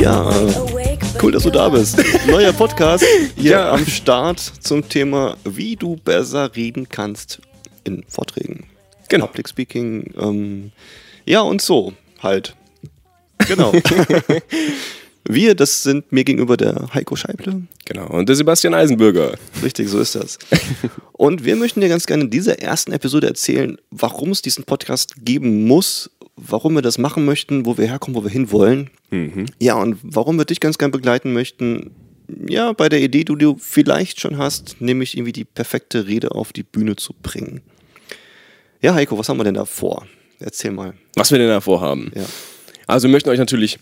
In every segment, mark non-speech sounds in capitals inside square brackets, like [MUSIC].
Ja, cool, dass du da bist. Neuer Podcast [LAUGHS] hier ja. am Start zum Thema, wie du besser reden kannst in Vorträgen. Genau. Public Speaking, ähm, ja und so halt. Genau. [LAUGHS] Wir, das sind mir gegenüber der Heiko Scheible. Genau, und der Sebastian Eisenbürger. Richtig, so ist das. [LAUGHS] Und wir möchten dir ganz gerne in dieser ersten Episode erzählen, warum es diesen Podcast geben muss, warum wir das machen möchten, wo wir herkommen, wo wir hinwollen. Mhm. Ja, und warum wir dich ganz gerne begleiten möchten, ja, bei der Idee, die du vielleicht schon hast, nämlich irgendwie die perfekte Rede auf die Bühne zu bringen. Ja, Heiko, was haben wir denn da vor? Erzähl mal. Was wir denn da vorhaben? Ja. Also wir möchten euch natürlich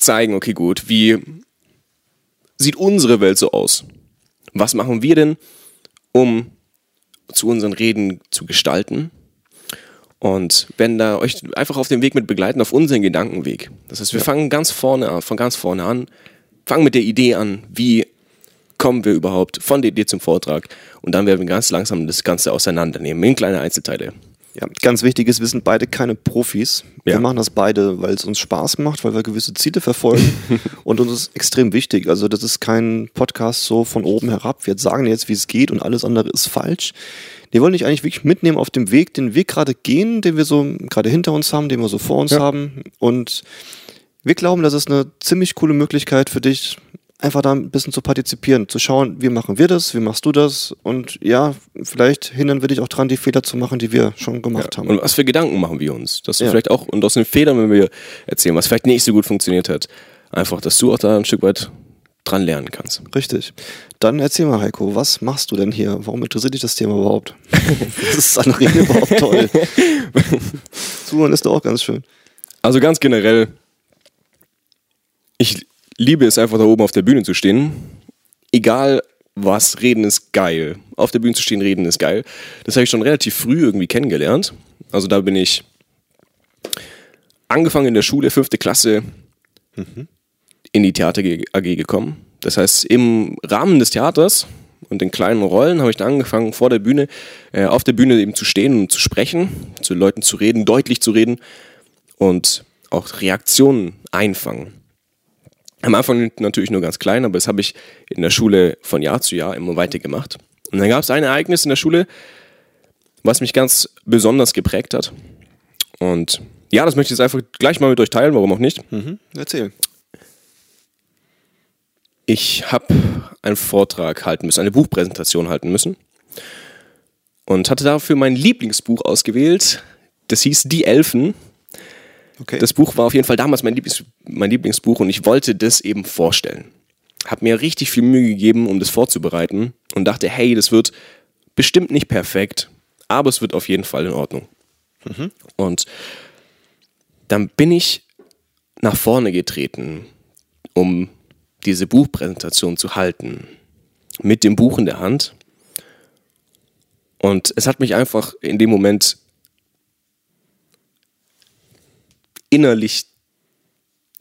zeigen, okay, gut, wie sieht unsere Welt so aus? Was machen wir denn, um zu unseren Reden zu gestalten? Und wenn da euch einfach auf dem Weg mit begleiten, auf unseren Gedankenweg. Das heißt, wir ja. fangen ganz vorne, von ganz vorne an, fangen mit der Idee an, wie kommen wir überhaupt von der Idee zum Vortrag und dann werden wir ganz langsam das Ganze auseinandernehmen in kleine Einzelteile. Ja, ganz wichtig ist, wir sind beide keine Profis. Wir ja. machen das beide, weil es uns Spaß macht, weil wir gewisse Ziele verfolgen. [LAUGHS] und uns ist extrem wichtig. Also, das ist kein Podcast so von oben herab. Wir sagen jetzt, wie es geht und alles andere ist falsch. Wir wollen dich eigentlich wirklich mitnehmen auf dem Weg, den wir gerade gehen, den wir so gerade hinter uns haben, den wir so vor uns ja. haben. Und wir glauben, das ist eine ziemlich coole Möglichkeit für dich, einfach da ein bisschen zu partizipieren, zu schauen, wie machen wir das, wie machst du das und ja, vielleicht hindern wir dich auch dran, die Fehler zu machen, die wir schon gemacht ja. haben. Und was für Gedanken machen wir uns? Dass du ja. vielleicht auch, und aus den Fehlern, wenn wir erzählen, was vielleicht nicht so gut funktioniert hat, einfach, dass du auch da ein Stück weit dran lernen kannst. Richtig. Dann erzähl mal, Heiko, was machst du denn hier? Warum interessiert dich das Thema überhaupt? [LAUGHS] das ist an Reden überhaupt toll. [LAUGHS] Zuhören ist doch auch ganz schön. Also ganz generell, ich liebe es einfach da oben auf der Bühne zu stehen. Egal was, reden ist geil. Auf der Bühne zu stehen, reden ist geil. Das habe ich schon relativ früh irgendwie kennengelernt. Also da bin ich angefangen in der Schule, fünfte Klasse, mhm. in die Theater AG gekommen. Das heißt, im Rahmen des Theaters und in kleinen Rollen habe ich dann angefangen, vor der Bühne, äh, auf der Bühne eben zu stehen und zu sprechen, zu Leuten zu reden, deutlich zu reden und auch Reaktionen einfangen. Am Anfang natürlich nur ganz klein, aber das habe ich in der Schule von Jahr zu Jahr immer weiter gemacht. Und dann gab es ein Ereignis in der Schule, was mich ganz besonders geprägt hat. Und ja, das möchte ich jetzt einfach gleich mal mit euch teilen, warum auch nicht. Mhm, erzähl. Ich habe einen Vortrag halten müssen, eine Buchpräsentation halten müssen. Und hatte dafür mein Lieblingsbuch ausgewählt. Das hieß Die Elfen Okay. Das Buch war auf jeden Fall damals mein, Lieblings, mein Lieblingsbuch und ich wollte das eben vorstellen. Hab mir richtig viel Mühe gegeben, um das vorzubereiten und dachte, hey, das wird bestimmt nicht perfekt, aber es wird auf jeden Fall in Ordnung. Mhm. Und dann bin ich nach vorne getreten, um diese Buchpräsentation zu halten, mit dem Buch in der Hand. Und es hat mich einfach in dem Moment innerlich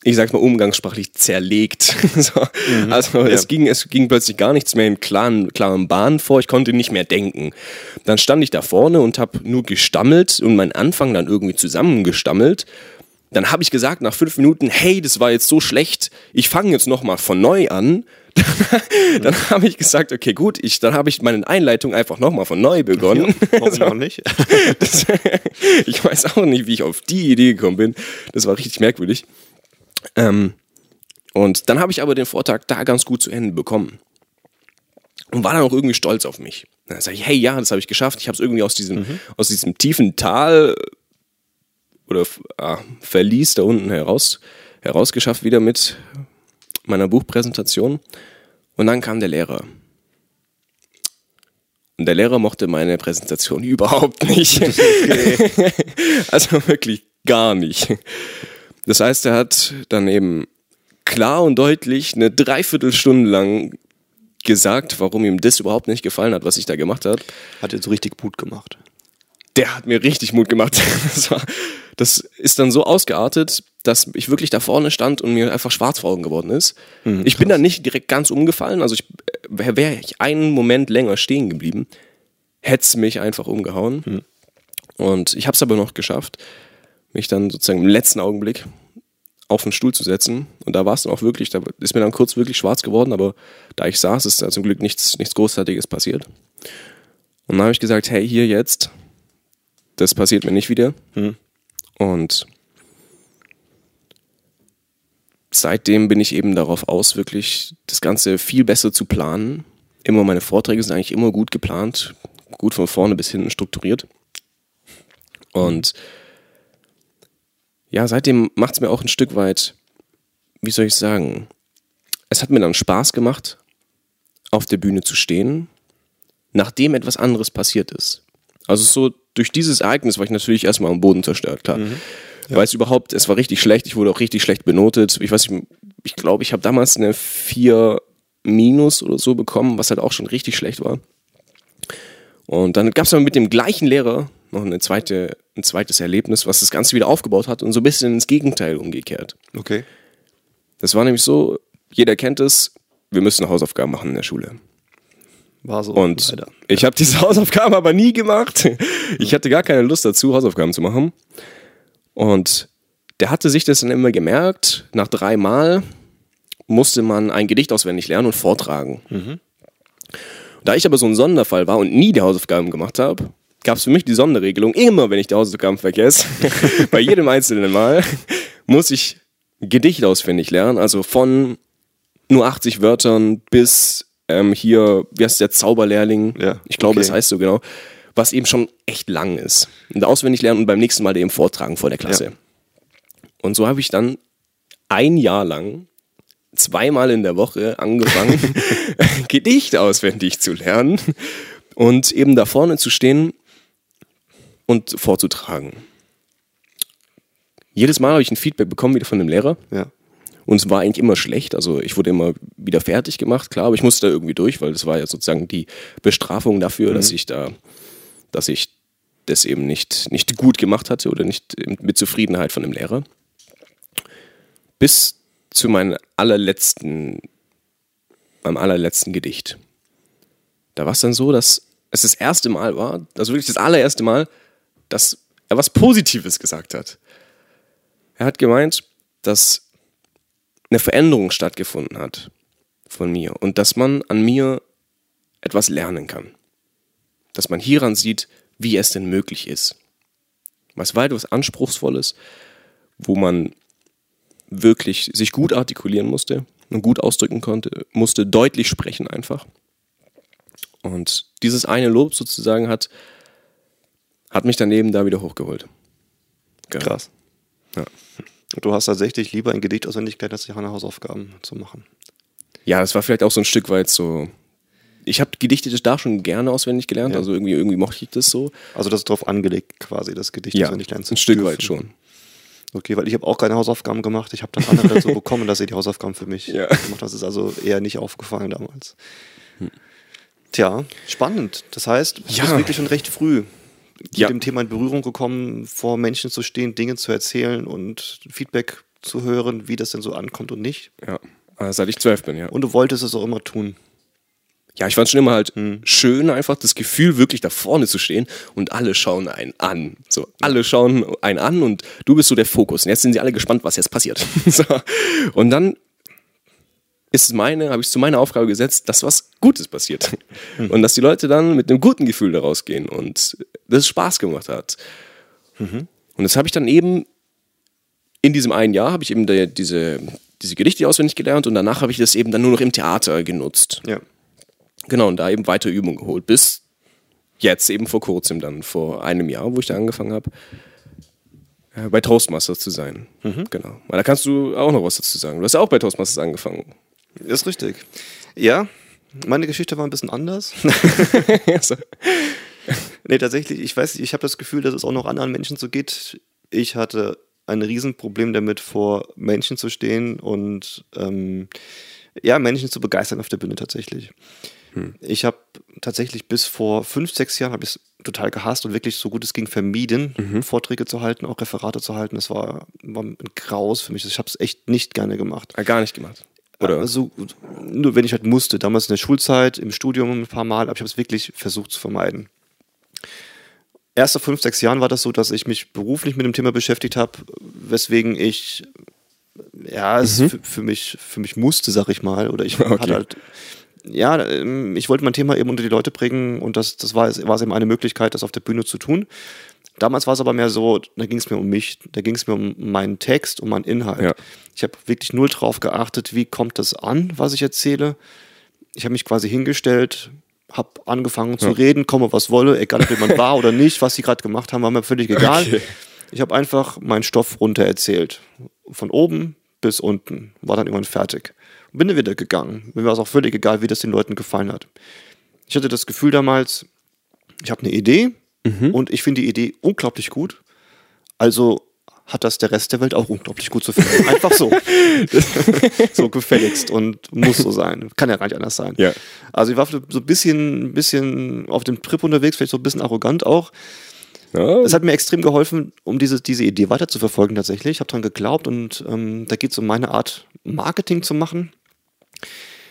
ich sag's mal umgangssprachlich zerlegt. [LAUGHS] so. mhm. Also ja. es ging, es ging plötzlich gar nichts mehr in klaren, klaren Bahnen vor. Ich konnte nicht mehr denken. Dann stand ich da vorne und habe nur gestammelt und meinen Anfang dann irgendwie zusammengestammelt. Dann habe ich gesagt nach fünf Minuten, hey, das war jetzt so schlecht. Ich fange jetzt noch mal von neu an. [LAUGHS] dann habe ich gesagt, okay, gut, ich, dann habe ich meine Einleitung einfach nochmal von neu begonnen. Ja, warum [LAUGHS] so. nicht? [LAUGHS] das, ich weiß auch nicht, wie ich auf die Idee gekommen bin. Das war richtig merkwürdig. Ähm, und dann habe ich aber den Vortrag da ganz gut zu Ende bekommen. Und war dann auch irgendwie stolz auf mich. Dann sage ich, hey, ja, das habe ich geschafft. Ich habe es irgendwie aus diesem, mhm. aus diesem tiefen Tal oder ah, Verlies da unten heraus, herausgeschafft wieder mit meiner Buchpräsentation. Und dann kam der Lehrer. Und der Lehrer mochte meine Präsentation [LAUGHS] überhaupt nicht. [LAUGHS] Okay. also wirklich gar nicht. Das heißt, er hat dann eben klar und deutlich eine Dreiviertelstunde lang gesagt, warum ihm das überhaupt nicht gefallen hat, was ich da gemacht habe. Hat er so richtig Mut gemacht. Der hat mir richtig Mut gemacht. [LAUGHS] Das, war, das ist dann so ausgeartet, dass ich wirklich da vorne stand und mir einfach schwarz vor Augen geworden ist. Mhm, ich bin dann nicht direkt ganz umgefallen, also ich äh, wäre ich einen Moment länger stehen geblieben, hätte es mich einfach umgehauen. Mhm. Und ich habe es aber noch geschafft, mich dann sozusagen im letzten Augenblick auf den Stuhl zu setzen. Und da war es dann auch wirklich, da ist mir dann kurz wirklich schwarz geworden, aber da ich saß, ist da zum Glück nichts, nichts Großartiges passiert. Und dann habe ich gesagt, hey, hier jetzt, das passiert mir nicht wieder. Hm. Und seitdem bin ich eben darauf aus, wirklich das Ganze viel besser zu planen. Immer meine Vorträge sind eigentlich immer gut geplant, gut von vorne bis hinten strukturiert. Und ja, seitdem macht es mir auch ein Stück weit, wie soll ich sagen, es hat mir dann Spaß gemacht, auf der Bühne zu stehen, nachdem etwas anderes passiert ist. Also so durch dieses Ereignis war ich natürlich erstmal am Boden zerstört, klar. Mhm. Ja. Weil es überhaupt, es war richtig schlecht, ich wurde auch richtig schlecht benotet. Ich weiß nicht, ich glaube, ich habe damals eine 4 Minus oder so bekommen, was halt auch schon richtig schlecht war. Und dann gab es aber mit dem gleichen Lehrer noch eine zweite, ein zweites Erlebnis, was das Ganze wieder aufgebaut hat und so ein bisschen ins Gegenteil umgekehrt. Okay. Das war nämlich so, jeder kennt es, wir müssen Hausaufgaben machen in der Schule. War so. Und leider. ich habe diese [LAUGHS] Hausaufgaben aber nie gemacht. Ich hatte gar keine Lust dazu, Hausaufgaben zu machen. Und der hatte sich das dann immer gemerkt. Nach drei Mal musste man ein Gedicht auswendig lernen und vortragen. Mhm. Da ich aber so ein Sonderfall war und nie die Hausaufgaben gemacht habe, gab es für mich die Sonderregelung, immer wenn ich die Hausaufgaben vergesse, [LAUGHS] bei jedem einzelnen Mal, muss ich Gedicht auswendig lernen. Also von nur 80 Wörtern bis ähm, hier, wie heißt der Zauberlehrling? Ja, ich glaube, okay. das heißt so genau. Was eben schon echt lang ist. Und auswendig lernen und beim nächsten Mal eben vortragen vor der Klasse. Ja. Und so habe ich dann ein Jahr lang zweimal in der Woche angefangen, [LAUGHS] [LAUGHS] Gedicht auswendig zu lernen und eben da vorne zu stehen und vorzutragen. Jedes Mal habe ich ein Feedback bekommen wieder von dem Lehrer. Ja. Und es war eigentlich immer schlecht. Also ich wurde immer wieder fertig gemacht, klar, aber ich musste da irgendwie durch, weil das war ja sozusagen die Bestrafung dafür, mhm. dass ich da, dass ich das eben nicht, nicht gut gemacht hatte oder nicht mit Zufriedenheit von dem Lehrer. Bis zu meinem allerletzten, meinem allerletzten Gedicht. Da war es dann so, dass es das erste Mal war, also wirklich das allererste Mal, dass er was Positives gesagt hat. Er hat gemeint, dass eine Veränderung stattgefunden hat von mir und dass man an mir etwas lernen kann. Dass man hieran sieht, wie es denn möglich ist. Was war etwas Anspruchsvolles, wo man wirklich sich gut artikulieren musste und gut ausdrücken konnte, musste deutlich sprechen einfach. Und dieses eine Lob sozusagen hat, hat mich daneben da wieder hochgeholt. Genau. Krass. Ja. Du hast tatsächlich lieber ein Gedicht auswendig gelernt, als eine Hausaufgaben zu machen. Ja, das war vielleicht auch so ein Stück weit so. Ich habe Gedichte da schon gerne auswendig gelernt, ja. also irgendwie, irgendwie mochte ich das so. Also das ist darauf angelegt, quasi das Gedicht ja, auswendig lernen zu ein Stück dürfen. weit schon. Okay, weil ich habe auch keine Hausaufgaben gemacht. Ich habe dann andere dazu [LAUGHS] bekommen, dass sie die Hausaufgaben für mich ja. gemacht Das ist also eher nicht aufgefallen damals. Hm. Tja, spannend. Das heißt, du ja. bist wirklich schon recht früh ja. mit dem Thema in Berührung gekommen, vor Menschen zu stehen, Dinge zu erzählen und Feedback zu hören, wie das denn so ankommt und nicht. Ja, äh, seit ich zwölf bin, ja. Und du wolltest es auch immer tun. Ja, ich fand es schon immer halt hm. schön, einfach das Gefühl, wirklich da vorne zu stehen und alle schauen einen an. So, alle schauen einen an und du bist so der Fokus. Und jetzt sind sie alle gespannt, was jetzt passiert. [LAUGHS] so. Und dann ist meine, habe ich zu meiner Aufgabe gesetzt, dass was Gutes passiert. Mhm. Und dass die Leute dann mit einem guten Gefühl daraus gehen und das Spaß gemacht hat. Mhm. Und das habe ich dann eben in diesem einen Jahr habe ich eben die, diese, diese Gedichte auswendig gelernt und danach habe ich das eben dann nur noch im Theater genutzt. Ja. Genau, und da eben weiter Übung geholt. Bis jetzt eben vor kurzem dann, vor einem Jahr, wo ich da angefangen habe, äh, bei Toastmasters zu sein. Mhm. Genau. Weil da kannst du auch noch was dazu sagen. Du hast ja auch bei Toastmasters angefangen. Ist richtig. Ja, meine Geschichte war ein bisschen anders. [LAUGHS] nee, tatsächlich, ich weiß, ich habe das Gefühl, dass es auch noch anderen Menschen so geht. Ich hatte ein Riesenproblem damit, vor Menschen zu stehen und ähm, ja, Menschen zu begeistern auf der Bühne tatsächlich. Hm. Ich habe tatsächlich bis vor fünf, sechs Jahren habe ich es total gehasst und wirklich so gut es ging vermieden, mhm. Vorträge zu halten, auch Referate zu halten. Das war, war ein Graus für mich. Ich habe es echt nicht gerne gemacht. Ja, gar nicht gemacht. Oder? Also, nur wenn ich halt musste. Damals in der Schulzeit, im Studium ein paar Mal, aber ich habe es wirklich versucht zu vermeiden. Erst vor fünf, sechs Jahren war das so, dass ich mich beruflich mit dem Thema beschäftigt habe, weswegen ich ja, es mhm. für, für, mich, für mich musste, sag ich mal. Oder ich [LAUGHS] okay. hatte halt, ja, ähm, ich wollte mein Thema eben unter die Leute bringen und das, das war, war eben eine Möglichkeit, das auf der Bühne zu tun. Damals war es aber mehr so, da ging es mir um mich, da ging es mir um meinen Text, um meinen Inhalt. Ja. Ich habe wirklich null drauf geachtet, wie kommt das an, was ich erzähle. Ich habe mich quasi hingestellt, habe angefangen zu ja. reden, komme was wolle, egal ob jemand war oder nicht, was sie gerade gemacht haben, war mir völlig egal. Okay. Ich habe einfach meinen Stoff runter erzählt. Von oben bis unten. War dann irgendwann fertig. Bin dann wieder gegangen. Mir war es auch völlig egal, wie das den Leuten gefallen hat. Ich hatte das Gefühl damals, ich habe eine Idee mhm. und ich finde die Idee unglaublich gut. Also hat das der Rest der Welt auch unglaublich gut zu finden. [LAUGHS] Einfach so. [LAUGHS] so gefälligst und muss so sein. Kann ja gar nicht anders sein. Ja. Also ich war so ein bisschen, bisschen auf dem Trip unterwegs, vielleicht so ein bisschen arrogant auch. Ja. Es hat mir extrem geholfen, um diese, diese Idee weiter zu verfolgen tatsächlich. Ich habe daran geglaubt und ähm, da geht es um meine Art, Marketing zu machen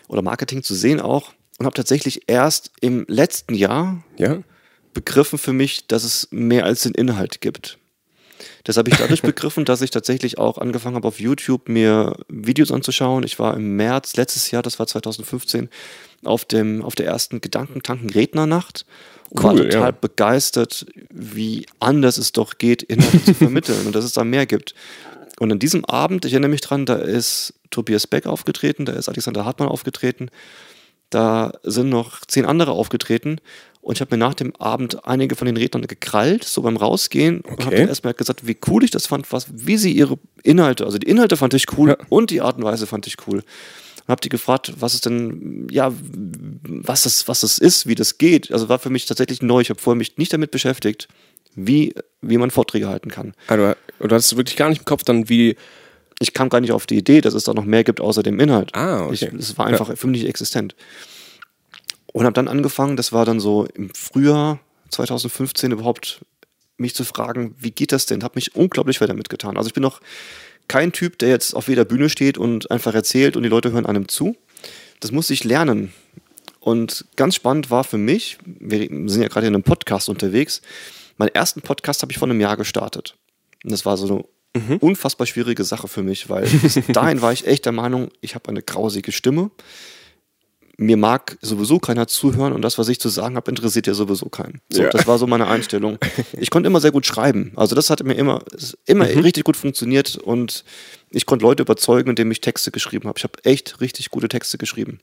oder Marketing zu sehen auch und habe tatsächlich erst im letzten Jahr ja. Begriffen für mich, dass es mehr als den Inhalt gibt. Das habe ich dadurch [LAUGHS] begriffen, dass ich tatsächlich auch angefangen habe, auf YouTube mir Videos anzuschauen. Ich war im März letztes Jahr, das war 2015, auf, dem, auf der ersten Gedankentanken-Rednernacht und cool, war total ja. begeistert, wie anders es doch geht, Inhalte zu vermitteln und dass es da mehr gibt. Und an diesem Abend, ich erinnere mich dran, da ist Tobias Beck aufgetreten, da ist Alexander Hartmann aufgetreten, da sind noch zehn andere aufgetreten und ich habe mir nach dem Abend einige von den Rednern gekrallt, so beim Rausgehen okay. und habe dann erstmal gesagt, wie cool ich das fand, was, wie sie ihre Inhalte, also die Inhalte fand ich cool ja. und die Art und Weise fand ich cool und habe die gefragt, was es denn, ja, was das, was das ist, wie das geht. Also war für mich tatsächlich neu. Ich habe vorher mich nicht damit beschäftigt, wie, wie man Vorträge halten kann. Also, du hattest wirklich gar nicht im Kopf dann, wie. Ich kam gar nicht auf die Idee, dass es da noch mehr gibt außer dem Inhalt. Ah, okay. Es war einfach ja. für mich nicht existent. Und habe dann angefangen, das war dann so im Frühjahr 2015 überhaupt mich zu fragen, wie geht das denn? Habe mich unglaublich weiter mitgetan. Also ich bin noch kein Typ, der jetzt auf jeder Bühne steht und einfach erzählt und die Leute hören einem zu. Das musste ich lernen. Und ganz spannend war für mich, wir sind ja gerade in einem Podcast unterwegs, meinen ersten Podcast habe ich vor einem Jahr gestartet. Und das war so eine mhm. unfassbar schwierige Sache für mich, weil bis [LAUGHS] dahin war ich echt der Meinung, ich habe eine grausige Stimme mir mag sowieso keiner zuhören und das, was ich zu sagen habe, interessiert ja sowieso keinen. So, ja. Das war so meine Einstellung. [LAUGHS] Ich konnte immer sehr gut schreiben. Also das hat mir immer, immer mhm. richtig gut funktioniert und ich konnte Leute überzeugen, indem ich Texte geschrieben habe. Ich habe echt richtig gute Texte geschrieben.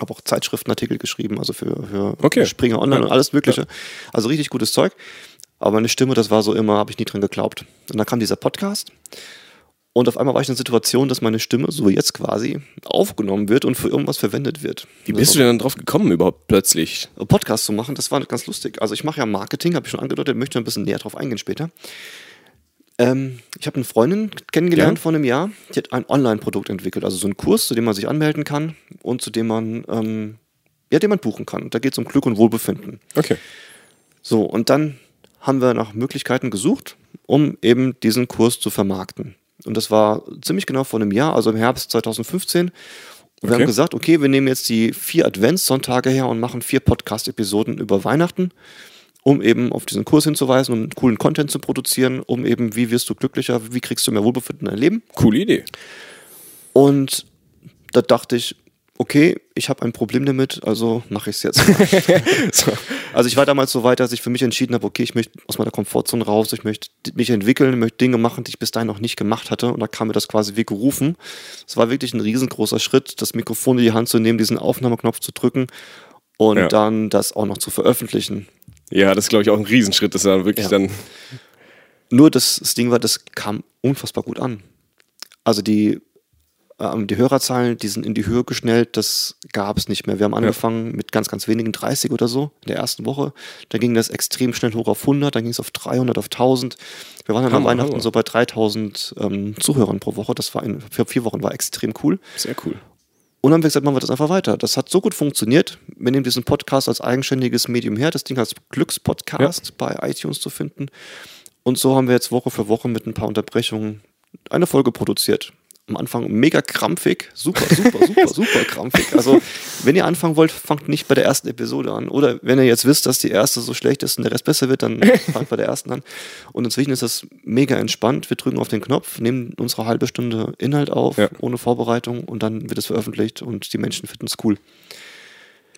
Habe auch Zeitschriftenartikel geschrieben, also für, für okay. Springer Online ja. und alles Mögliche. Ja. Also richtig gutes Zeug. Aber meine Stimme, das war so immer, habe ich nie dran geglaubt. Und dann kam dieser Podcast und auf einmal war ich in der Situation, dass meine Stimme, so jetzt quasi, aufgenommen wird und für irgendwas verwendet wird. Wie bist also, du denn dann drauf gekommen, überhaupt plötzlich? Podcast zu machen, das war ganz lustig. Also ich mache ja Marketing, habe ich schon angedeutet, möchte ein bisschen näher drauf eingehen später. Ähm, ich habe eine Freundin kennengelernt ja? vor einem Jahr, die hat ein Online-Produkt entwickelt, also so einen Kurs, zu dem man sich anmelden kann und zu dem man, ähm, ja, den man buchen kann. Da geht es um Glück und Wohlbefinden. Okay. So, und dann haben wir nach Möglichkeiten gesucht, um eben diesen Kurs zu vermarkten. Und das war ziemlich genau vor einem Jahr, also im Herbst 2015. Und wir okay. haben gesagt, okay, wir nehmen jetzt die vier Adventssonntage her und machen vier Podcast-Episoden über Weihnachten, um eben auf diesen Kurs hinzuweisen und coolen Content zu produzieren, um eben, wie wirst du glücklicher, wie kriegst du mehr Wohlbefinden in dein Leben. Coole Idee. Und da dachte ich, okay, ich habe ein Problem damit, also mache ich es jetzt. [LAUGHS] so. Also ich war damals so weit, dass ich für mich entschieden habe, okay, ich möchte aus meiner Komfortzone raus, ich möchte mich entwickeln, ich möchte Dinge machen, die ich bis dahin noch nicht gemacht hatte. Und da kam mir das quasi wie gerufen. Es war wirklich ein riesengroßer Schritt, das Mikrofon in die Hand zu nehmen, diesen Aufnahmeknopf zu drücken und ja. dann das auch noch zu veröffentlichen. Ja, das ist, glaube ich, auch ein Riesenschritt, das ist dann wirklich ja. dann. Nur das, das Ding war, das kam unfassbar gut an. Also die ähm, die Hörerzahlen, die sind in die Höhe geschnellt, das gab es nicht mehr. Wir haben angefangen ja. mit ganz, ganz wenigen, 30 oder so in der ersten Woche. Da ging das extrem schnell hoch auf 100, dann ging es auf 300, auf 1000. Wir waren dann Hammer, am Weihnachten Hammer. so bei 3000 ähm, Zuhörern pro Woche. Das war in, für vier Wochen war extrem cool. Sehr cool. Und dann haben wir gesagt, machen wir das einfach weiter. Das hat so gut funktioniert. Wir nehmen diesen Podcast als eigenständiges Medium her, das Ding als Glückspodcast ja. bei iTunes zu finden. Und so haben wir jetzt Woche für Woche mit ein paar Unterbrechungen eine Folge produziert am Anfang mega krampfig, super, super, super, [LAUGHS] super krampfig. Also, wenn ihr anfangen wollt, fangt nicht bei der ersten Episode an. Oder wenn ihr jetzt wisst, dass die erste so schlecht ist und der Rest besser wird, dann [LAUGHS] fangt bei der ersten an. Und inzwischen ist das mega entspannt. Wir drücken auf den Knopf, nehmen unsere halbe Stunde Inhalt auf, ja. ohne Vorbereitung und dann wird es veröffentlicht und die Menschen finden es cool.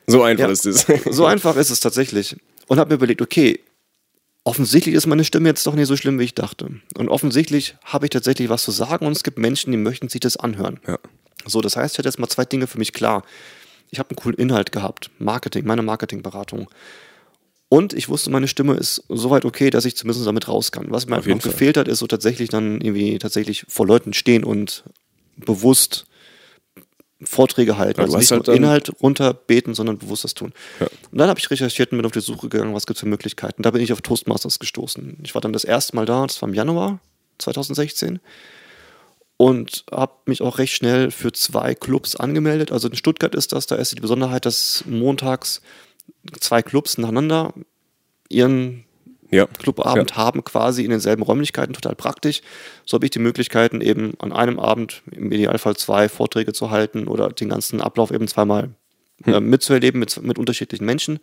So einfach ja, ist es. so einfach ist es tatsächlich. Und habe mir überlegt, okay, offensichtlich ist meine Stimme jetzt doch nicht so schlimm, wie ich dachte. Und offensichtlich habe ich tatsächlich was zu sagen und es gibt Menschen, die möchten sich das anhören. Ja. So, das heißt, ich hatte jetzt mal zwei Dinge für mich klar. Ich habe einen coolen Inhalt gehabt, Marketing, meine Marketingberatung. Und ich wusste, meine Stimme ist soweit okay, dass ich zumindest damit raus kann. Was mir einfach noch gefehlt hat, ist so tatsächlich dann irgendwie tatsächlich vor Leuten stehen und bewusst Vorträge halten. Ja, also nicht halt nur Inhalt runterbeten, sondern bewusst das tun. Ja. Und dann habe ich recherchiert und bin auf die Suche gegangen, was gibt es für Möglichkeiten. Da bin ich auf Toastmasters gestoßen. Ich war dann das erste Mal da, das war im Januar 2016 und habe mich auch recht schnell für zwei Clubs angemeldet. Also in Stuttgart ist das, da ist die Besonderheit, dass montags zwei Clubs nacheinander ihren ja. Clubabend ja. haben, quasi in denselben Räumlichkeiten, total praktisch. So habe ich die Möglichkeiten, eben an einem Abend im Idealfall zwei Vorträge zu halten oder den ganzen Ablauf eben zweimal hm. äh, mitzuerleben mit, mit unterschiedlichen Menschen.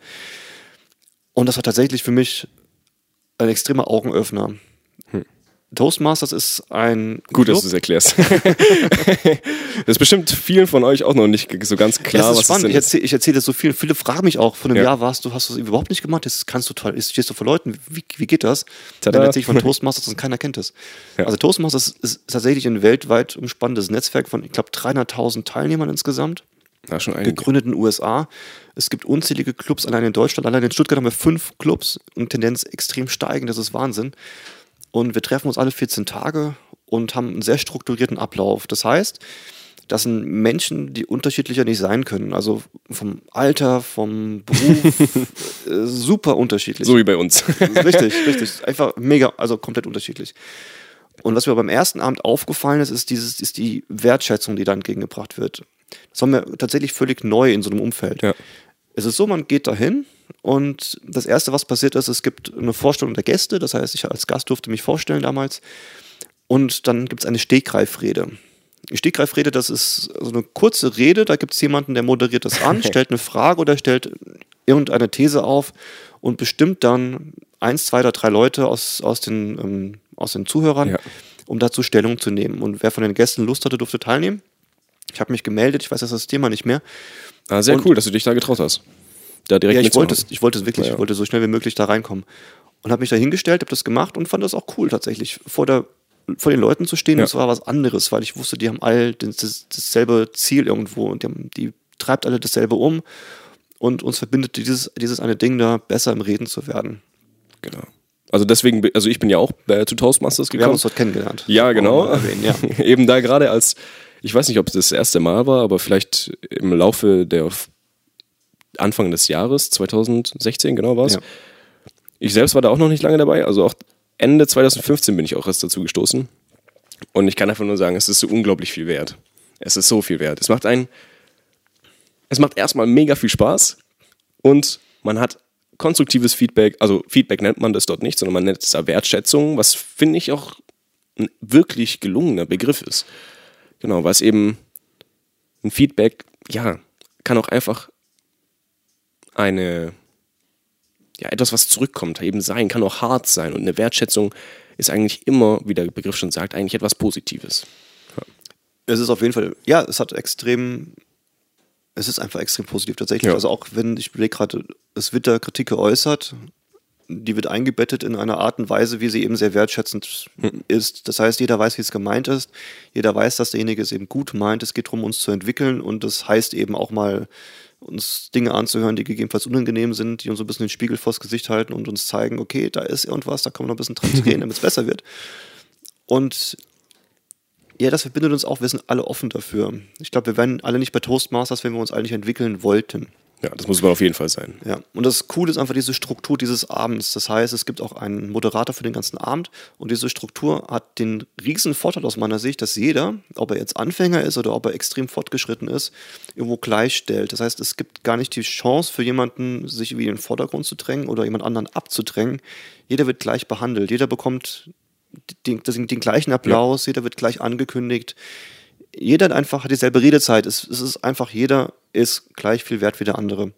Und das war tatsächlich für mich ein extremer Augenöffner. Toastmasters ist ein. Gut, Club. dass du es erklärst. [LAUGHS] [LAUGHS] das ist bestimmt vielen von euch auch noch nicht so ganz klar. Das ist was spannend. ich erzähle erzähl das so viel. Viele fragen mich auch, von einem ja. Jahr warst du, hast du das überhaupt nicht gemacht? Das kannst du toll. Stehst du vor Leuten? Wie, wie geht das? Tada. Dann erzähle ich von [LAUGHS] Toastmasters und keiner kennt es. Ja. Also Toastmasters ist tatsächlich ein weltweit umspannendes Netzwerk von, ich glaube, 300.000 Teilnehmern insgesamt. Ja, schon einige. Gegründet in den USA. Es gibt unzählige Clubs allein in Deutschland. Allein in Stuttgart haben wir fünf Clubs und Tendenz extrem steigend. Das ist Wahnsinn. Und wir treffen uns alle 14 Tage und haben einen sehr strukturierten Ablauf. Das heißt, das sind Menschen, die unterschiedlicher nicht sein können. Also vom Alter, vom Beruf, [LAUGHS] äh, super unterschiedlich. So wie bei uns. [LAUGHS] richtig, richtig. Einfach mega, also komplett unterschiedlich. Und was mir beim ersten Abend aufgefallen ist, ist, dieses, ist die Wertschätzung, die da entgegengebracht wird. Das war mir tatsächlich völlig neu in so einem Umfeld. Ja. Es ist so, man geht dahin und das Erste, was passiert ist, es gibt eine Vorstellung der Gäste. Das heißt, ich als Gast durfte mich vorstellen damals. Und dann gibt es eine Stegreifrede. Die Stegreifrede, das ist so eine kurze Rede. Da gibt es jemanden, der moderiert das an, [LAUGHS] stellt eine Frage oder stellt irgendeine These auf und bestimmt dann eins, zwei oder drei Leute aus, aus, den, ähm, aus den Zuhörern, ja. um dazu Stellung zu nehmen. Und wer von den Gästen Lust hatte, durfte teilnehmen. Ich habe mich gemeldet, ich weiß das Thema nicht mehr. Ah, sehr und cool, dass du dich da getraut hast da direkt ja, ich wollte es, ich wollte es wirklich, ja. ich wollte so schnell wie möglich da reinkommen. Und habe mich da hingestellt, habe das gemacht und fand das auch cool tatsächlich, vor, der, vor den Leuten zu stehen. Ja. Das war was anderes, weil ich wusste, die haben all das, das, dasselbe Ziel irgendwo und die, haben, die treibt alle dasselbe um und uns verbindet dieses, dieses eine Ding da, besser im Reden zu werden. Genau. Also deswegen, also ich bin ja auch äh, zu Toastmasters gekommen. Wir haben uns dort kennengelernt. Ja, genau. Erwähnen, ja. [LAUGHS] Eben da gerade als, ich weiß nicht, ob es das erste Mal war, aber vielleicht im Laufe der Anfang des Jahres, 2016 genau war es. Ja. Ich selbst war da auch noch nicht lange dabei, also auch Ende 2015 bin ich auch erst dazu gestoßen. Und ich kann einfach nur sagen, es ist so unglaublich viel wert. Es ist so viel wert. Es macht einen, es macht erstmal mega viel Spaß und man hat konstruktives Feedback, also Feedback nennt man das dort nicht, sondern man nennt es da Wertschätzung, was finde ich auch ein wirklich gelungener Begriff ist. Genau, weil es eben ein Feedback, ja, kann auch einfach eine, ja, etwas, was zurückkommt, eben sein, kann auch hart sein. Und eine Wertschätzung ist eigentlich immer, wie der Begriff schon sagt, eigentlich etwas Positives. Ja. Es ist auf jeden Fall, ja, es hat extrem, es ist einfach extrem positiv tatsächlich. Ja. Also auch wenn, ich überlege gerade, es wird da Kritik geäußert, die wird eingebettet in einer Art und Weise, wie sie eben sehr wertschätzend hm. ist. Das heißt, jeder weiß, wie es gemeint ist. Jeder weiß, dass derjenige es eben gut meint. Es geht darum, uns zu entwickeln und das heißt eben auch mal uns Dinge anzuhören, die gegebenenfalls unangenehm sind, die uns so ein bisschen den Spiegel vors Gesicht halten und uns zeigen, okay, da ist irgendwas, da kann man noch ein bisschen dran drehen, damit es besser wird. Und ja, das verbindet uns auch, wir sind alle offen dafür. Ich glaube, wir wären alle nicht bei Toastmasters, wenn wir uns eigentlich entwickeln wollten. Ja, das muss man auf jeden Fall sein. Ja, und das Coole ist einfach diese Struktur dieses Abends. Das heißt, es gibt auch einen Moderator für den ganzen Abend und diese Struktur hat den riesen Vorteil aus meiner Sicht, dass jeder, ob er jetzt Anfänger ist oder ob er extrem fortgeschritten ist, irgendwo gleichstellt. Das heißt, es gibt gar nicht die Chance für jemanden, sich irgendwie in den Vordergrund zu drängen oder jemand anderen abzudrängen. Jeder wird gleich behandelt. Jeder bekommt den, den, den gleichen Applaus, ja. jeder wird gleich angekündigt jeder hat einfach dieselbe Redezeit. Es, es ist einfach, jeder ist gleich viel wert wie der andere.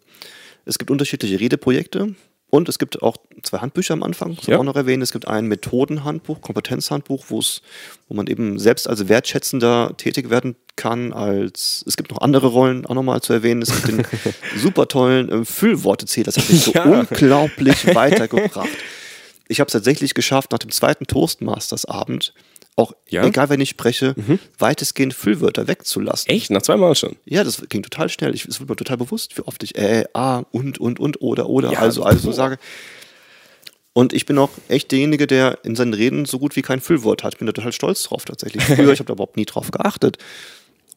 Es gibt unterschiedliche Redeprojekte und es gibt auch zwei Handbücher am Anfang, das ja. auch noch erwähnen. Es gibt ein Methodenhandbuch, Kompetenzhandbuch, wo es, wo man eben selbst als wertschätzender tätig werden kann. Als es gibt noch andere Rollen auch nochmal zu erwähnen. Es gibt den [LAUGHS] super tollen äh, Füllwortezähler. Das hat mich so [LAUGHS] ja. unglaublich weitergebracht. Ich habe es tatsächlich geschafft, nach dem zweiten Toastmasters-Abend auch ja? egal wenn ich spreche, mhm. weitestgehend Füllwörter wegzulassen. Echt? Nach zweimal schon? Ja, das ging total schnell. Ich, es wird mir total bewusst, wie oft ich äh, ah, und, und, und, oder, oder, ja, also, also sage. Und ich bin auch echt derjenige, der in seinen Reden so gut wie kein Füllwort hat. Ich bin da total stolz drauf tatsächlich. [LAUGHS] Früher, ich habe da überhaupt nie drauf geachtet.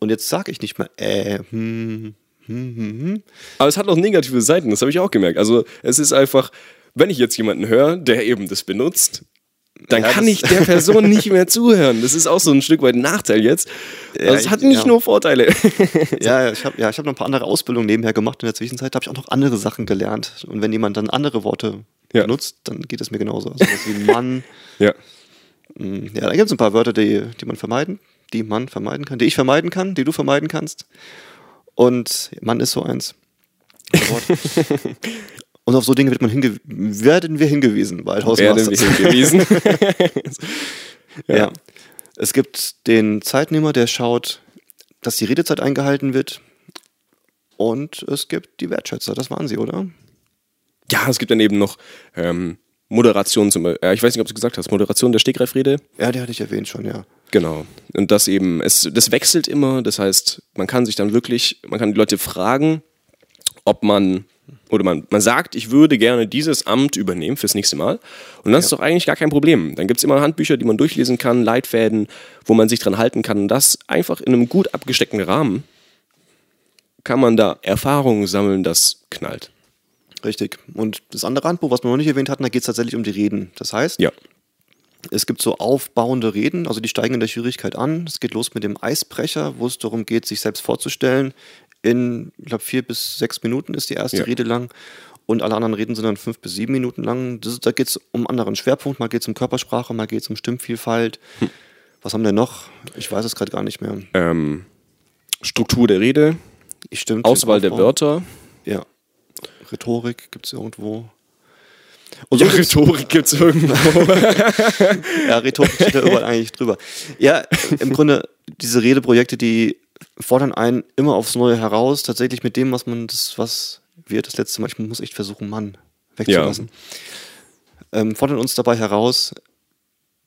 Und jetzt sage ich nicht mehr äh, hm, hm, hm, hm. Aber es hat auch negative Seiten, das habe ich auch gemerkt. Also es ist einfach, wenn ich jetzt jemanden höre, der eben das benutzt, dann ja, kann ich der Person nicht mehr zuhören. Das ist auch so ein Stück weit ein Nachteil jetzt. Also es hat nicht ja. nur Vorteile. [LAUGHS] ja, ja, ich habe ja, hab noch ein paar andere Ausbildungen nebenher gemacht. In der Zwischenzeit habe ich auch noch andere Sachen gelernt. Und wenn jemand dann andere Worte ja. benutzt, dann geht es mir genauso. Also wie [LAUGHS] Mann. ja. Mm, ja, da gibt es ein paar Wörter, die, die man vermeiden, die man vermeiden kann, die ich vermeiden kann, die du vermeiden kannst. Und Mann ist so eins. [LAUGHS] Und auf so Dinge wird man hinge werden wir hingewiesen bei Werden wir hingewiesen. [LAUGHS] ja. ja. Es gibt den Zeitnehmer, der schaut, dass die Redezeit eingehalten wird. Und es gibt die Wertschätzer, das waren sie, oder? Ja, es gibt dann eben noch ähm, Moderation zum Beispiel. Ja, ich weiß nicht, ob du gesagt hast, Moderation der Stegreifrede. Ja, die hatte ich erwähnt schon, ja. Genau. Und das eben, es, das wechselt immer. Das heißt, man kann sich dann wirklich, man kann die Leute fragen, ob man oder man, man sagt, ich würde gerne dieses Amt übernehmen fürs nächste Mal. Und das ja. ist doch eigentlich gar kein Problem. Dann gibt es immer Handbücher, die man durchlesen kann, Leitfäden, wo man sich dran halten kann. Und das einfach in einem gut abgesteckten Rahmen kann man da Erfahrungen sammeln, das knallt. Richtig. Und das andere Handbuch, was wir noch nicht erwähnt hatten, da geht es tatsächlich um die Reden. Das heißt, ja. es gibt so aufbauende Reden, also die steigen in der Schwierigkeit an. Es geht los mit dem Eisbrecher, wo es darum geht, sich selbst vorzustellen in, ich glaube, vier bis sechs Minuten ist die erste ja. Rede lang. Und alle anderen Reden sind dann fünf bis sieben Minuten lang. Das, da geht es um einen anderen Schwerpunkt. Mal geht es um Körpersprache, mal geht es um Stimmvielfalt. Hm. Was haben wir noch? Ich weiß es gerade gar nicht mehr. Ähm, Struktur der Rede. Stimmt, Auswahl der Wörter. Ja. Rhetorik gibt es irgendwo. Und so ja, Rhetorik gibt es irgendwo. [LAUGHS] ja, Rhetorik steht da überall eigentlich drüber. Ja, im Grunde diese Redeprojekte, die fordern einen immer aufs Neue heraus, tatsächlich mit dem, was man, das, was wir das letzte Mal, ich muss echt versuchen, Mann wegzulassen, ja. ähm, fordern uns dabei heraus,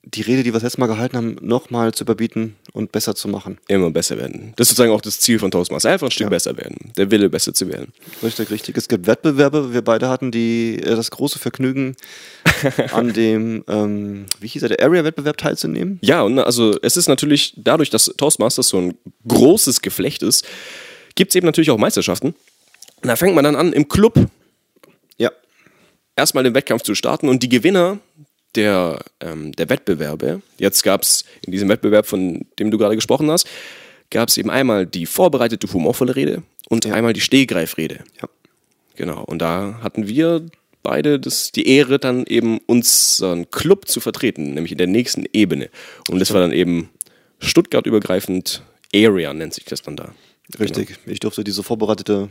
die Rede, die wir das letzte Mal gehalten haben, nochmal zu überbieten und besser zu machen. Immer besser werden. Das ist sozusagen auch das Ziel von Toastmasters. Einfach ein Stück ja. besser werden. Der Wille, besser zu werden. Richtig, richtig. Es gibt Wettbewerbe. Wir beide hatten die, äh, das große Vergnügen, [LAUGHS] an dem, ähm, wie hieß er, der Area-Wettbewerb teilzunehmen. Ja, und also es ist natürlich dadurch, dass Toastmasters so ein großes Geflecht ist, gibt es eben natürlich auch Meisterschaften. Und da fängt man dann an, im Club ja. erstmal den Wettkampf zu starten und die Gewinner der, ähm, der Wettbewerbe, jetzt gab es in diesem Wettbewerb, von dem du gerade gesprochen hast, gab es eben einmal die vorbereitete humorvolle Rede und ja. einmal die Stehgreifrede. Ja. Genau, und da hatten wir beide das, die Ehre, dann eben unseren Club zu vertreten, nämlich in der nächsten Ebene. Und das war dann eben Stuttgart übergreifend, Area nennt sich das dann da. Richtig, genau. ich durfte diese vorbereitete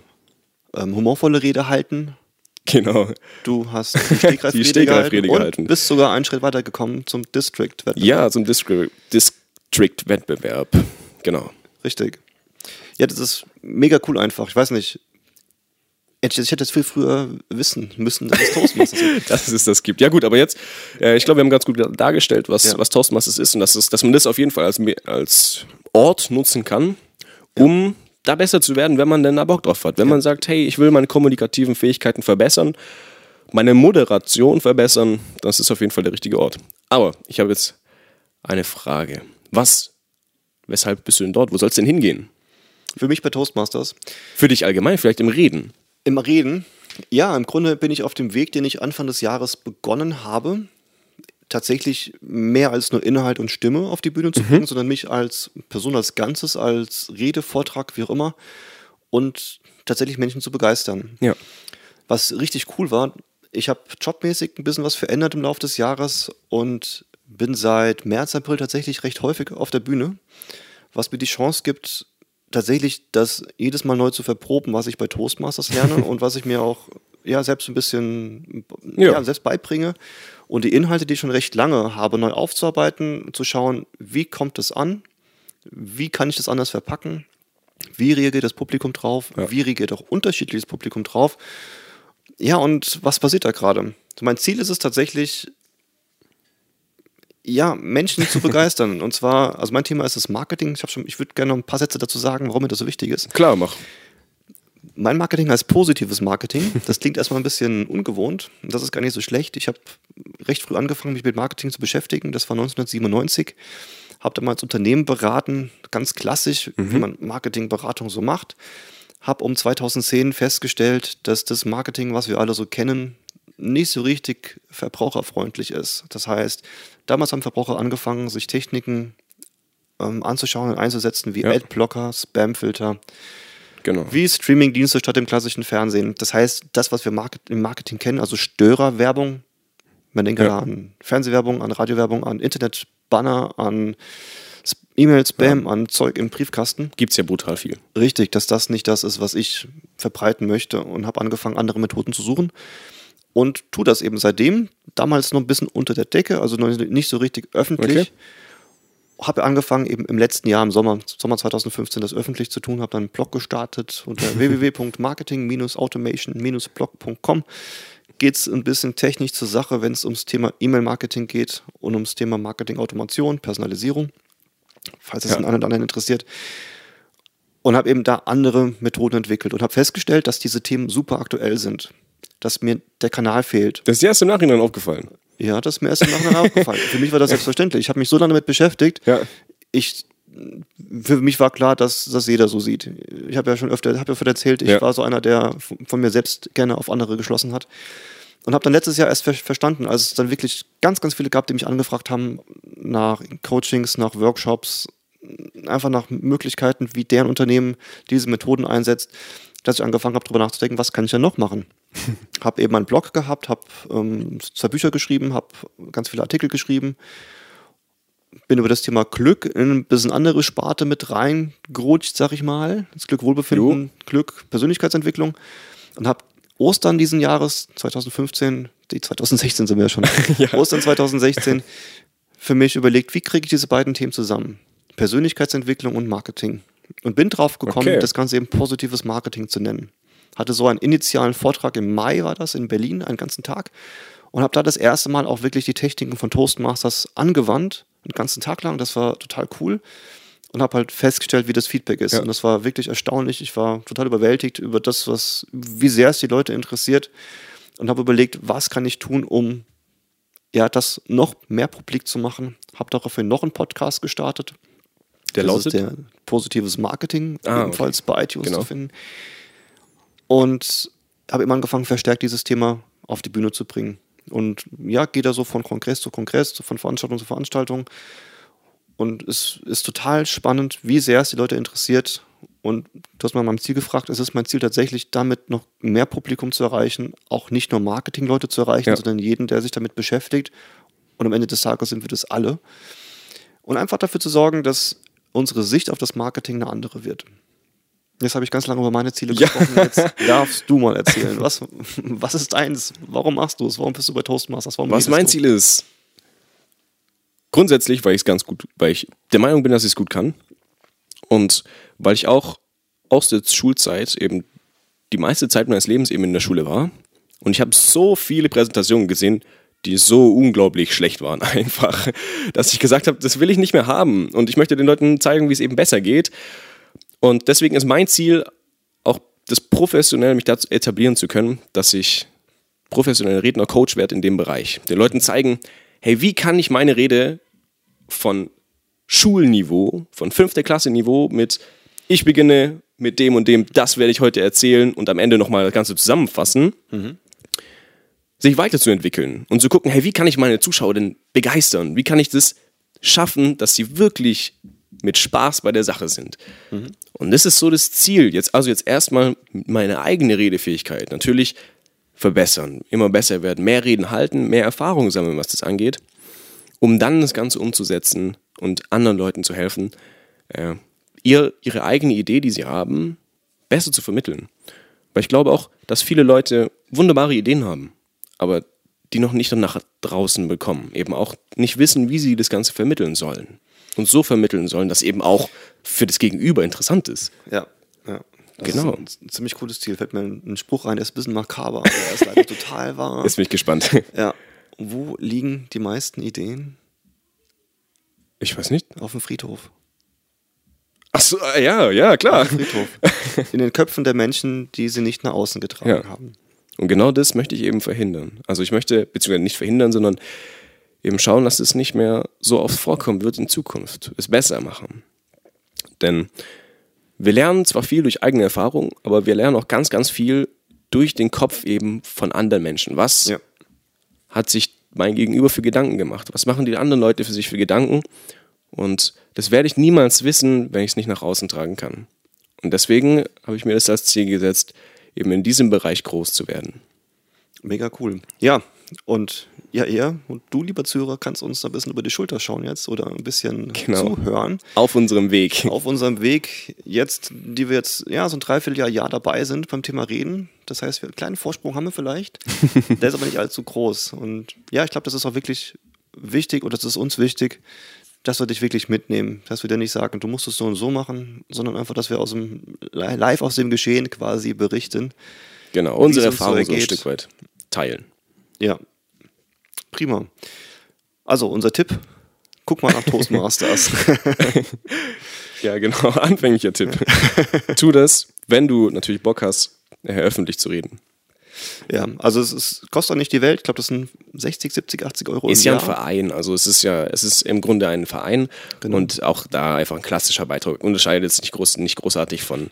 ähm, humorvolle Rede halten Genau. Du hast die Stegreifrede, [LAUGHS] gehalten, gehalten. bist sogar einen Schritt weiter gekommen zum District-Wettbewerb. Ja, zum District-Wettbewerb. Genau. Richtig. Ja, das ist mega cool einfach. Ich weiß nicht, ich hätte es viel früher wissen müssen, dass es Toastmasters ist. [LAUGHS] dass es das gibt. Ja gut, aber jetzt, äh, ich glaube, wir haben ganz gut dargestellt, was, ja. was Toastmasters ist und dass, es, dass man das auf jeden Fall als, als Ort nutzen kann, um ja da besser zu werden, wenn man denn da Bock drauf hat. Wenn ja. man sagt, hey, ich will meine kommunikativen Fähigkeiten verbessern, meine Moderation verbessern, das ist auf jeden Fall der richtige Ort. Aber ich habe jetzt eine Frage. Was, weshalb bist du denn dort? Wo soll es denn hingehen? Für mich bei Toastmasters. Für dich allgemein, vielleicht im Reden. Im Reden? Ja, im Grunde bin ich auf dem Weg, den ich Anfang des Jahres begonnen habe tatsächlich mehr als nur Inhalt und Stimme auf die Bühne zu bringen, mhm. sondern mich als Person als Ganzes, als Rede, Vortrag, wie auch immer und tatsächlich Menschen zu begeistern. Ja. Was richtig cool war, ich habe jobmäßig ein bisschen was verändert im Laufe des Jahres und bin seit März, April tatsächlich recht häufig auf der Bühne, was mir die Chance gibt, tatsächlich das jedes Mal neu zu verproben, was ich bei Toastmasters lerne [LAUGHS] und was ich mir auch ja, selbst ein bisschen ja. ja. selbst beibringe. Und die Inhalte, die ich schon recht lange habe, neu aufzuarbeiten, zu schauen, wie kommt es an, wie kann ich das anders verpacken, wie reagiert das Publikum drauf, ja. wie reagiert auch unterschiedliches Publikum drauf. Ja, und was passiert da gerade? Mein Ziel ist es tatsächlich, ja, Menschen zu begeistern. und zwar, also mein Thema ist das Marketing. Ich, ich würde gerne noch ein paar Sätze dazu sagen, warum mir das so wichtig ist. Klar, mach. Mein Marketing heißt positives Marketing. Das klingt erstmal ein bisschen ungewohnt. Das ist gar nicht so schlecht. Ich habe recht früh angefangen, mich mit Marketing zu beschäftigen. Das war 1997. Habe damals Unternehmen beraten, ganz klassisch, mhm. wie man Marketingberatung so macht. Habe um 2010 festgestellt, dass das Marketing, was wir alle so kennen, nicht so richtig verbraucherfreundlich ist. Das heißt, damals haben Verbraucher angefangen, sich Techniken ähm, anzuschauen und einzusetzen wie ja. Adblocker, Spamfilter, genau. wie Streamingdienste statt dem klassischen Fernsehen. Das heißt, das, was wir Market im Marketing kennen, also Störerwerbung, man denke ja. an Fernsehwerbung, an Radiowerbung, an Internetbanner, an E-Mail-Spam, ja. an Zeug im Briefkasten. Gibt es ja brutal viel. Richtig, dass das nicht das ist, was ich verbreiten möchte und habe angefangen, andere Methoden zu suchen und tue das eben seitdem. Damals noch ein bisschen unter der Decke, also noch nicht so richtig öffentlich. Okay. Habe angefangen, eben im letzten Jahr, im Sommer, Sommer 2015, das öffentlich zu tun, habe dann einen Blog gestartet unter [LAUGHS] www.marketing-automation-blog.com. Geht es ein bisschen technisch zur Sache, wenn es ums Thema E-Mail-Marketing geht und ums Thema Marketing-Automation, Personalisierung, falls es ja. den einen oder anderen interessiert und habe eben da andere Methoden entwickelt und habe festgestellt, dass diese Themen super aktuell sind dass mir der Kanal fehlt. Das ist dir erst im Nachhinein aufgefallen? Ja, das ist mir erst im Nachhinein [LAUGHS] aufgefallen. Für mich war das selbstverständlich. Ich habe mich so lange damit beschäftigt. Ja. Ich, für mich war klar, dass das jeder so sieht. Ich habe ja schon öfter, habe ja öfter erzählt, ich ja. war so einer, der von mir selbst gerne auf andere geschlossen hat. Und habe dann letztes Jahr erst ver verstanden, als es dann wirklich ganz, ganz viele gab, die mich angefragt haben nach Coachings, nach Workshops, einfach nach Möglichkeiten, wie deren Unternehmen diese Methoden einsetzt, dass ich angefangen habe, darüber nachzudenken, was kann ich denn noch machen. [LAUGHS] habe eben einen Blog gehabt, habe ähm, zwei Bücher geschrieben, habe ganz viele Artikel geschrieben, bin über das Thema Glück in ein bisschen andere Sparte mit reingerutscht, sag ich mal. Das Glück, Wohlbefinden, jo. Glück, Persönlichkeitsentwicklung und habe Ostern diesen Jahres, 2015, die 2016 sind wir ja schon, [LAUGHS] ja. Ostern 2016, für mich überlegt, wie kriege ich diese beiden Themen zusammen? Persönlichkeitsentwicklung und Marketing. Und bin drauf gekommen, okay. das Ganze eben positives Marketing zu nennen hatte so einen initialen Vortrag im Mai, war das, in Berlin, einen ganzen Tag. Und habe da das erste Mal auch wirklich die Techniken von Toastmasters angewandt, einen ganzen Tag lang. Das war total cool. Und habe halt festgestellt, wie das Feedback ist. Ja. Und das war wirklich erstaunlich. Ich war total überwältigt über das, was, wie sehr es die Leute interessiert. Und habe überlegt, was kann ich tun, um ja, das noch mehr publik zu machen. Habe daraufhin noch einen Podcast gestartet. Der das lautet? Der Positives Marketing, ah, ebenfalls okay. bei iTunes genau. zu finden. Und habe immer angefangen, verstärkt dieses Thema auf die Bühne zu bringen. Und ja, geht da so von Kongress zu Kongress, von Veranstaltung zu Veranstaltung. Und es ist total spannend, wie sehr es die Leute interessiert. Und du hast mal mein Ziel gefragt, es ist mein Ziel tatsächlich, damit noch mehr Publikum zu erreichen, auch nicht nur Marketingleute zu erreichen, ja. sondern jeden, der sich damit beschäftigt. Und am Ende des Tages sind wir das alle. Und einfach dafür zu sorgen, dass unsere Sicht auf das Marketing eine andere wird. Jetzt habe ich ganz lange über meine Ziele gesprochen. Ja. Jetzt [LAUGHS] darfst du mal erzählen. Was, was ist deins? Warum machst du es? Warum bist du bei Toastmasters? Warum was mein du? Ziel ist? Grundsätzlich, weil ich es ganz gut, weil ich der Meinung bin, dass ich es gut kann. Und weil ich auch aus der Schulzeit eben die meiste Zeit meines Lebens eben in der Schule war. Und ich habe so viele Präsentationen gesehen, die so unglaublich schlecht waren, [LAUGHS] einfach, dass ich gesagt habe, das will ich nicht mehr haben. Und ich möchte den Leuten zeigen, wie es eben besser geht. Und deswegen ist mein Ziel, auch das professionell mich dazu etablieren zu können, dass ich professioneller Redner, Coach werde in dem Bereich. Den Leuten zeigen, hey, wie kann ich meine Rede von Schulniveau, von fünfter Klasse Niveau mit ich beginne mit dem und dem, das werde ich heute erzählen und am Ende nochmal das Ganze zusammenfassen, mhm. sich weiterzuentwickeln und zu gucken, hey, wie kann ich meine Zuschauer denn begeistern? Wie kann ich das schaffen, dass sie wirklich mit Spaß bei der Sache sind. Mhm. Und das ist so das Ziel. Jetzt, also jetzt erstmal meine eigene Redefähigkeit natürlich verbessern, immer besser werden, mehr Reden halten, mehr Erfahrung sammeln, was das angeht, um dann das Ganze umzusetzen und anderen Leuten zu helfen, äh, ihr, ihre eigene Idee, die sie haben, besser zu vermitteln. Weil ich glaube auch, dass viele Leute wunderbare Ideen haben, aber die noch nicht nach draußen bekommen, eben auch nicht wissen, wie sie das Ganze vermitteln sollen. Und so vermitteln sollen, dass eben auch für das Gegenüber interessant ist. Ja, ja. Das genau. ist ein, ein, ziemlich cooles Ziel. Fällt mir ein Spruch rein, der ist ein bisschen makaber, aber er ist leider [LAUGHS] total wahr. Jetzt bin ich gespannt. Ja. Wo liegen die meisten Ideen? Ich weiß nicht. Auf dem Friedhof. Ach so, äh, ja, ja, klar. Friedhof. In den Köpfen der Menschen, die sie nicht nach außen getragen ja. haben. Und genau das möchte ich eben verhindern. Also ich möchte, beziehungsweise nicht verhindern, sondern eben schauen, dass es nicht mehr so oft vorkommen wird in Zukunft. Es besser machen. Denn wir lernen zwar viel durch eigene Erfahrung, aber wir lernen auch ganz, ganz viel durch den Kopf eben von anderen Menschen. Was ja. hat sich mein Gegenüber für Gedanken gemacht? Was machen die anderen Leute für sich für Gedanken? Und das werde ich niemals wissen, wenn ich es nicht nach außen tragen kann. Und deswegen habe ich mir das als Ziel gesetzt, eben in diesem Bereich groß zu werden. Mega cool. Ja, und ja, er und du, lieber Zuhörer, kannst uns ein bisschen über die Schulter schauen jetzt oder ein bisschen genau. zuhören. Auf unserem Weg. Auf unserem Weg jetzt, die wir jetzt ja so ein Dreivierteljahr Jahr dabei sind beim Thema Reden. Das heißt, wir einen kleinen Vorsprung haben wir vielleicht. [LAUGHS] Der ist aber nicht allzu groß. Und ja, ich glaube, das ist auch wirklich wichtig oder das ist uns wichtig, dass wir dich wirklich mitnehmen, dass wir dir nicht sagen, du musst es so und so machen, sondern einfach, dass wir aus dem live aus dem Geschehen quasi berichten. Genau, unsere Erfahrung so ein Stück weit teilen. Ja, prima. Also unser Tipp, guck mal nach Toastmasters. [LAUGHS] ja, genau, [LAUGHS] anfänglicher Tipp. [LAUGHS] tu das, wenn du natürlich Bock hast, öffentlich zu reden. Ja, also es ist, kostet auch nicht die Welt. Ich glaube, das sind 60, 70, 80 Euro. Ist ja ein Verein. Also es ist ja, es ist im Grunde ein Verein genau. und auch da einfach ein klassischer Beitrag. Unterscheidet sich nicht, groß, nicht großartig von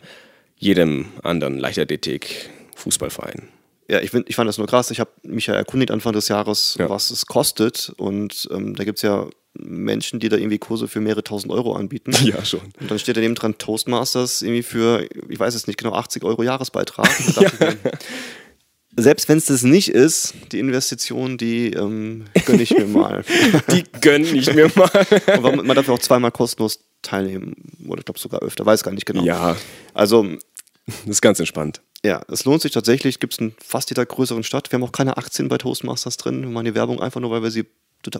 jedem anderen Leichtathletik-Fußballverein. Ja, ich, find, ich fand das nur krass. Ich habe mich ja erkundigt Anfang des Jahres, ja. was es kostet. Und ähm, da gibt es ja Menschen, die da irgendwie Kurse für mehrere tausend Euro anbieten. [LAUGHS] Ja, schon. Und dann steht daneben dran Toastmasters irgendwie für, ich weiß es nicht genau, 80 Euro Jahresbeitrag. [LAUGHS] ja selbst wenn es das nicht ist, die Investition, die ähm, gönne ich mir mal. [LAUGHS] die gönne ich mir mal. Aber man darf ja auch zweimal kostenlos teilnehmen. Oder ich glaube sogar öfter, weiß gar nicht genau. Ja. Also. Das ist ganz entspannt. Ja, es lohnt sich tatsächlich. Gibt es in fast jeder größeren Stadt. Wir haben auch keine Aktien bei Toastmasters drin. Wir machen die Werbung einfach nur, weil wir sie,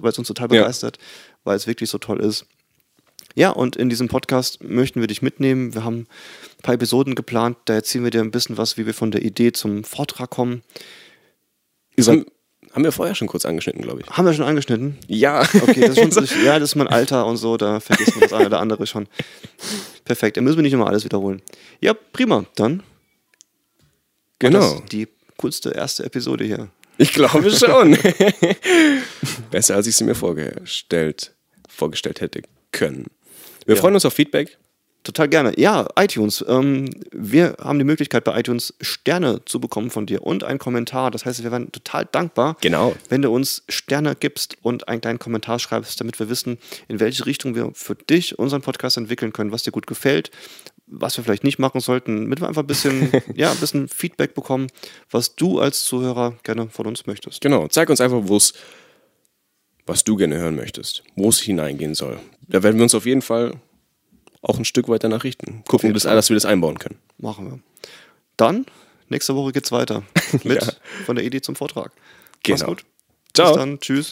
weil es uns total begeistert, ja. weil es wirklich so toll ist. Ja, und in diesem Podcast möchten wir dich mitnehmen. Wir haben ein paar Episoden geplant. Da erzählen wir dir ein bisschen was, wie wir von der Idee zum Vortrag kommen. Haben, haben wir vorher schon kurz angeschnitten, glaube ich. Haben wir schon angeschnitten? Ja. Okay, das ist, schon, [LAUGHS] ja, das ist mein Alter und so, da vergisst man das eine oder andere schon. Perfekt, dann müssen wir nicht immer alles wiederholen. Ja, prima, dann. Genau. die coolste erste Episode hier. Ich glaube schon. [LAUGHS] [LAUGHS] Besser, als ich sie mir vorgestellt, vorgestellt hätte können. Wir ja. freuen uns auf Feedback. Total gerne. Ja, iTunes. Ähm, wir haben die Möglichkeit bei iTunes Sterne zu bekommen von dir und einen Kommentar. Das heißt, wir wären total dankbar, genau. wenn du uns Sterne gibst und einen kleinen Kommentar schreibst, damit wir wissen, in welche Richtung wir für dich unseren Podcast entwickeln können, was dir gut gefällt, was wir vielleicht nicht machen sollten, damit wir einfach ein bisschen, [LAUGHS] ja, ein bisschen Feedback bekommen, was du als Zuhörer gerne von uns möchtest. Genau. Zeig uns einfach, wo es was du gerne hören möchtest, wo es hineingehen soll. Da werden wir uns auf jeden Fall auch ein Stück weiter nachrichten. Gucken, dass, dass wir das einbauen können. Machen wir. Dann, nächste Woche geht's weiter. [LAUGHS] Mit ja. von der Idee zum Vortrag. Genau. Mach's gut. Ciao. Bis dann. Tschüss.